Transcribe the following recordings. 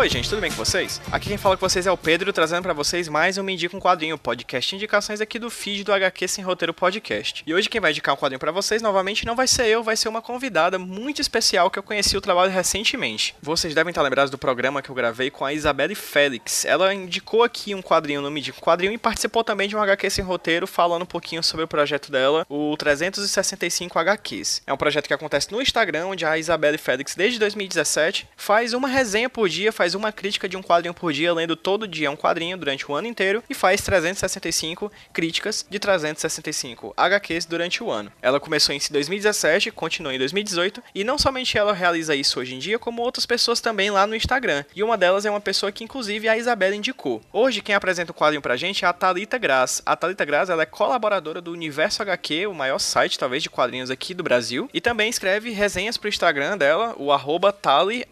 Oi, gente, tudo bem com vocês? Aqui quem fala com vocês é o Pedro, trazendo para vocês mais um Me Indica um Quadrinho, podcast indicações aqui do feed do HQ Sem Roteiro Podcast. E hoje quem vai indicar um quadrinho para vocês, novamente, não vai ser eu, vai ser uma convidada muito especial que eu conheci o trabalho recentemente. Vocês devem estar lembrados do programa que eu gravei com a Isabelle Félix. Ela indicou aqui um quadrinho no Me Indica um Quadrinho e participou também de um HQ Sem Roteiro, falando um pouquinho sobre o projeto dela, o 365 HQs. É um projeto que acontece no Instagram, onde a Isabelle Félix, desde 2017, faz uma resenha por dia, faz uma crítica de um quadrinho por dia, lendo todo dia um quadrinho durante o ano inteiro e faz 365 críticas de 365 HQs durante o ano. Ela começou em 2017, continuou em 2018 e não somente ela realiza isso hoje em dia, como outras pessoas também lá no Instagram. E uma delas é uma pessoa que inclusive a Isabela indicou. Hoje quem apresenta o quadrinho pra gente é a Talita Graz. A Talita Graz ela é colaboradora do Universo HQ, o maior site talvez de quadrinhos aqui do Brasil, e também escreve resenhas pro Instagram dela, o arroba Tali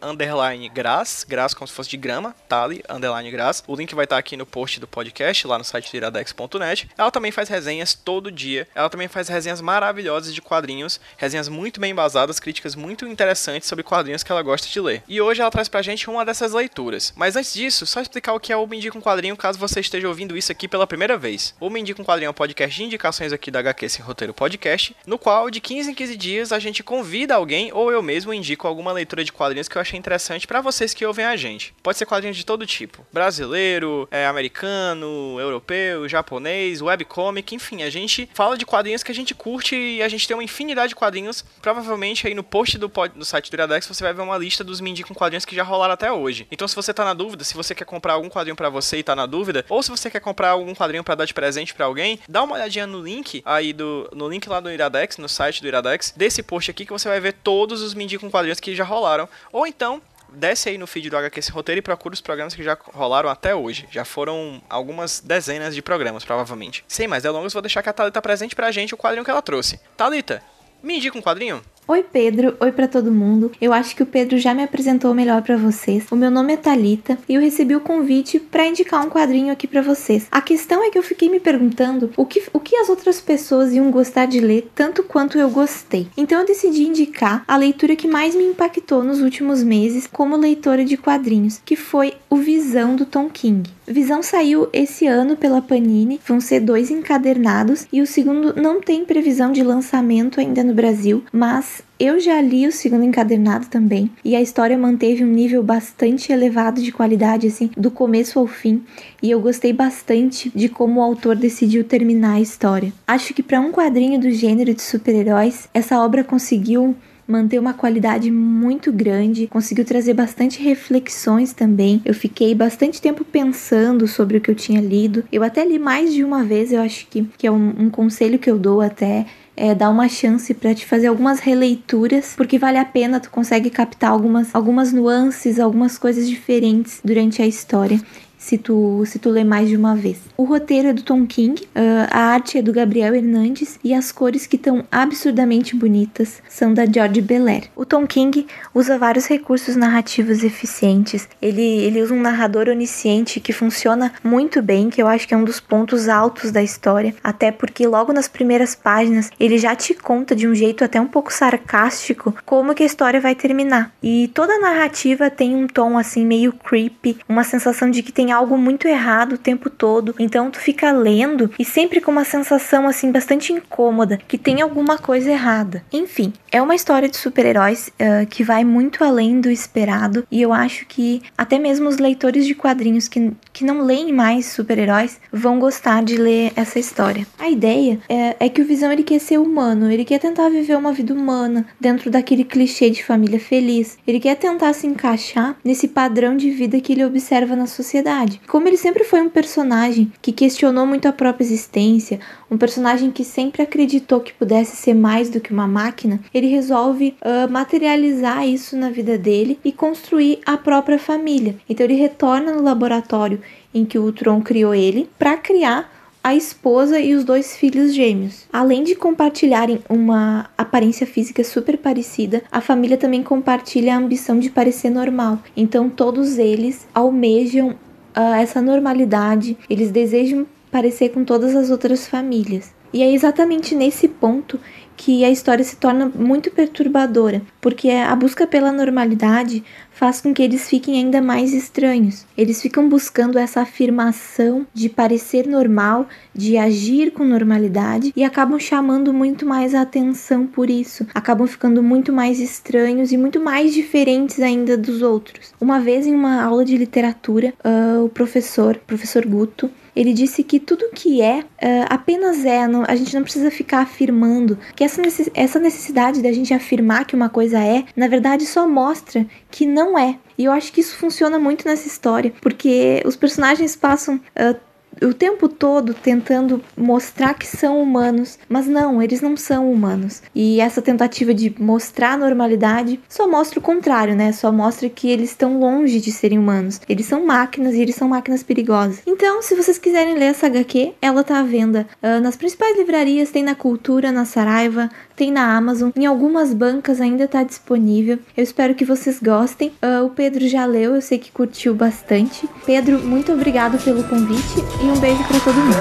Graz, como se fosse de grama, Tali, underline Graz. O link vai estar aqui no post do podcast, lá no site iradex.net. Ela também faz resenhas todo dia. Ela também faz resenhas maravilhosas de quadrinhos, resenhas muito bem embasadas, críticas muito interessantes sobre quadrinhos que ela gosta de ler. E hoje ela traz pra gente uma dessas leituras. Mas antes disso, só explicar o que é o Me Indica um Quadrinho, caso você esteja ouvindo isso aqui pela primeira vez. O Me Indica um Quadrinho é um podcast de indicações aqui da HQ Sem Roteiro Podcast, no qual de 15 em 15 dias a gente convida alguém ou eu mesmo indico alguma leitura de quadrinhos que eu achei interessante para vocês que ouvem a gente. Pode ser quadrinhos de todo tipo: brasileiro, é, americano, europeu, japonês, webcomic, enfim. A gente fala de quadrinhos que a gente curte e a gente tem uma infinidade de quadrinhos. Provavelmente aí no post do, do site do Iradex você vai ver uma lista dos me com quadrinhos que já rolaram até hoje. Então, se você tá na dúvida, se você quer comprar algum quadrinho para você e tá na dúvida, ou se você quer comprar algum quadrinho para dar de presente para alguém, dá uma olhadinha no link aí do no link lá do Iradex, no site do Iradex, desse post aqui que você vai ver todos os me com quadrinhos que já rolaram. Ou então, desce aí no feed do HQ Esse Roteiro e procura os programas que já rolaram até hoje. Já foram algumas dezenas de programas, provavelmente. Sem mais delongas, vou deixar que a Thalita presente pra gente o quadrinho que ela trouxe. Thalita, me indica um quadrinho? Oi Pedro, oi para todo mundo. Eu acho que o Pedro já me apresentou melhor para vocês. O meu nome é Talita e eu recebi o convite para indicar um quadrinho aqui para vocês. A questão é que eu fiquei me perguntando o que, o que as outras pessoas iam gostar de ler tanto quanto eu gostei. Então eu decidi indicar a leitura que mais me impactou nos últimos meses como leitora de quadrinhos, que foi o Visão do Tom King. Visão saiu esse ano pela Panini, vão ser dois encadernados e o segundo não tem previsão de lançamento ainda no Brasil, mas eu já li o segundo encadernado também e a história manteve um nível bastante elevado de qualidade assim, do começo ao fim, e eu gostei bastante de como o autor decidiu terminar a história. Acho que para um quadrinho do gênero de super-heróis, essa obra conseguiu manter uma qualidade muito grande, conseguiu trazer bastante reflexões também. Eu fiquei bastante tempo pensando sobre o que eu tinha lido. Eu até li mais de uma vez, eu acho que, que é um, um conselho que eu dou até é, dar uma chance para te fazer algumas releituras, porque vale a pena, tu consegue captar algumas, algumas nuances, algumas coisas diferentes durante a história se tu, se tu ler mais de uma vez. O roteiro é do Tom King, uh, a arte é do Gabriel Hernandes e as cores que estão absurdamente bonitas são da George Belair. O Tom King usa vários recursos narrativos eficientes. Ele, ele usa um narrador onisciente que funciona muito bem, que eu acho que é um dos pontos altos da história, até porque logo nas primeiras páginas ele já te conta de um jeito até um pouco sarcástico como que a história vai terminar. E toda a narrativa tem um tom assim meio creepy, uma sensação de que tem algo muito errado o tempo todo. Então tu fica lendo e sempre com uma sensação assim bastante incômoda que tem alguma coisa errada. Enfim, é uma história de super-heróis uh, que vai muito além do esperado e eu acho que até mesmo os leitores de quadrinhos que, que não leem mais super-heróis vão gostar de ler essa história. A ideia é, é que o Visão ele quer ser humano, ele quer tentar viver uma vida humana dentro daquele clichê de família feliz. Ele quer tentar se encaixar nesse padrão de vida que ele observa na sociedade verdade. Como ele sempre foi um personagem que questionou muito a própria existência, um personagem que sempre acreditou que pudesse ser mais do que uma máquina, ele resolve uh, materializar isso na vida dele e construir a própria família. Então ele retorna no laboratório em que o Tron criou ele para criar a esposa e os dois filhos gêmeos. Além de compartilharem uma aparência física super parecida, a família também compartilha a ambição de parecer normal. Então todos eles almejam uh, essa normalidade, eles desejam parecer com todas as outras famílias. E é exatamente nesse ponto que a história se torna muito perturbadora, porque a busca pela normalidade faz com que eles fiquem ainda mais estranhos. Eles ficam buscando essa afirmação de parecer normal, de agir com normalidade e acabam chamando muito mais a atenção por isso. Acabam ficando muito mais estranhos e muito mais diferentes ainda dos outros. Uma vez em uma aula de literatura, uh, o professor, professor Guto, ele disse que tudo que é, uh, apenas é, não, a gente não precisa ficar afirmando, que essa, necess, essa necessidade da gente afirmar que uma coisa é, na verdade só mostra que não é. E eu acho que isso funciona muito nessa história, porque os personagens passam uh, o tempo todo tentando mostrar que são humanos, mas não, eles não são humanos. E essa tentativa de mostrar a normalidade só mostra o contrário, né? Só mostra que eles estão longe de serem humanos. Eles são máquinas e eles são máquinas perigosas. Então, se vocês quiserem ler essa HQ, ela tá à venda uh, nas principais livrarias, tem na Cultura, na Saraiva, tem na Amazon, em algumas bancas ainda tá disponível. Eu espero que vocês gostem. Uh, o Pedro já leu, eu sei que curtiu bastante. Pedro, muito obrigado pelo convite um beijo para todo mundo.